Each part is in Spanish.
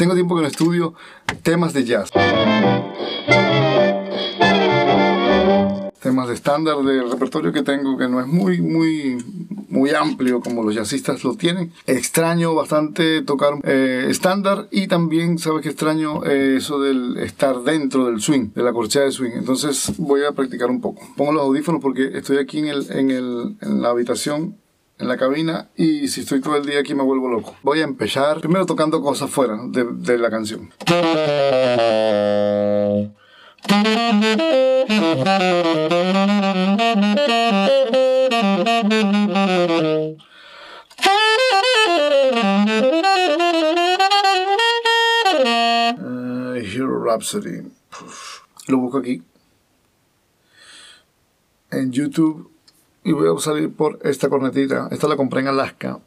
Tengo tiempo que no estudio temas de jazz. Temas de estándar del repertorio que tengo, que no es muy, muy, muy amplio como los jazzistas lo tienen. Extraño bastante tocar eh, estándar y también, ¿sabes que extraño eh, eso del estar dentro del swing, de la corchea de swing? Entonces voy a practicar un poco. Pongo los audífonos porque estoy aquí en, el, en, el, en la habitación en la cabina y si estoy todo el día aquí me vuelvo loco. Voy a empezar primero tocando cosas fuera de, la canción. Hero Rhapsody. Lo busco aquí. En YouTube y voy a salir por esta cornetita. Esta la compré en Alaska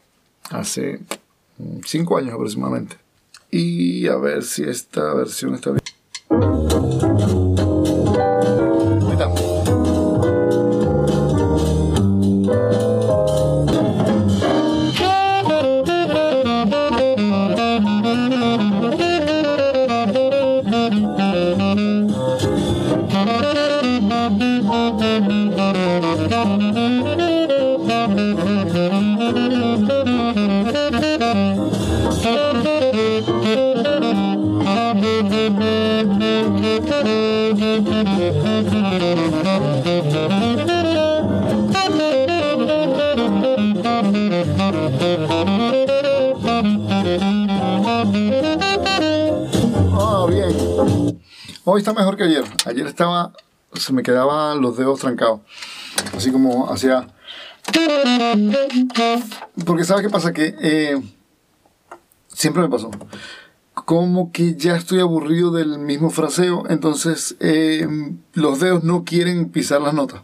hace 5 años aproximadamente. Y a ver si esta versión está bien. Hoy está mejor que ayer. Ayer estaba, se me quedaban los dedos trancados. Así como hacía... Porque ¿sabes qué pasa? Que eh, siempre me pasó. Como que ya estoy aburrido del mismo fraseo, entonces eh, los dedos no quieren pisar las notas.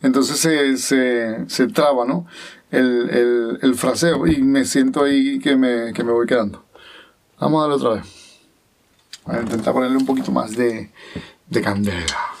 Entonces se, se, se traba, ¿no? El, el, el, fraseo y me siento ahí que me, que me voy quedando. Vamos a darle otra vez. A intentar ponerle un poquito más de, de candela.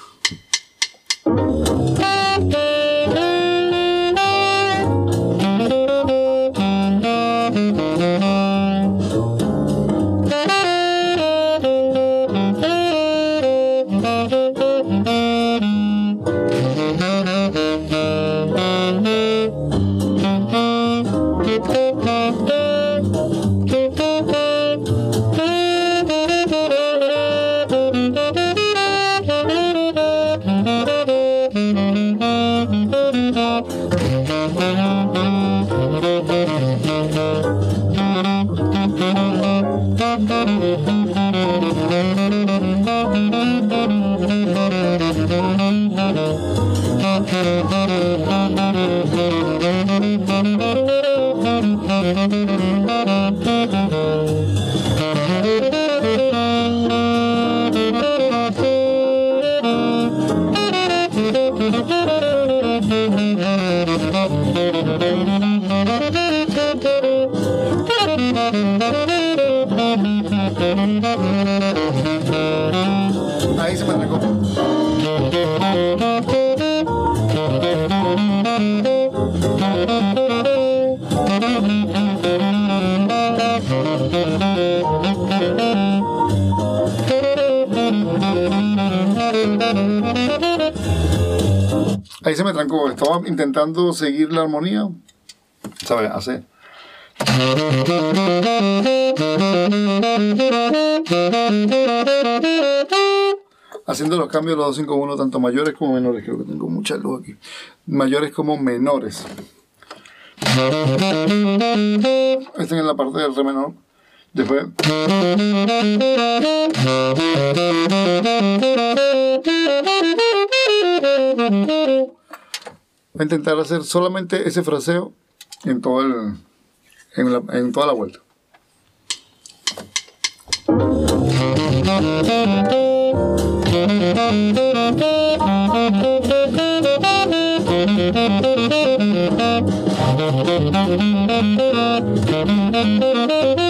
Ahí se me trancó. Estaba intentando seguir la armonía. ¿Sabes? Hace. Haciendo los cambios los 251 tanto mayores como menores. Creo que tengo mucha luz aquí. Mayores como menores. Están en la parte del re menor. Después. Voy a intentar hacer solamente ese fraseo en, todo el, en, la, en toda la vuelta.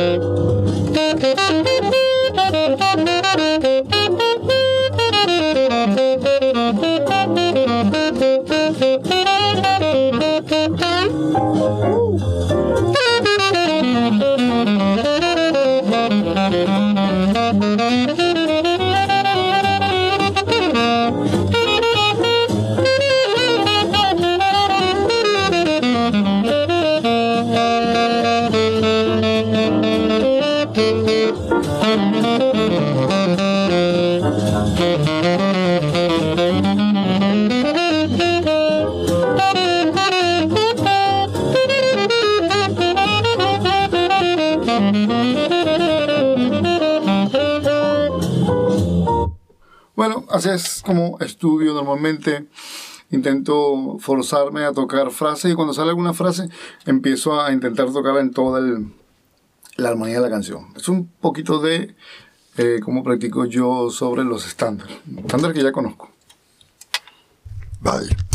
Ooh. Bueno, así es como estudio normalmente. Intento forzarme a tocar frases y cuando sale alguna frase empiezo a intentar tocarla en toda la armonía de la canción. Es un poquito de eh, cómo practico yo sobre los estándares. Estándares que ya conozco. Vale.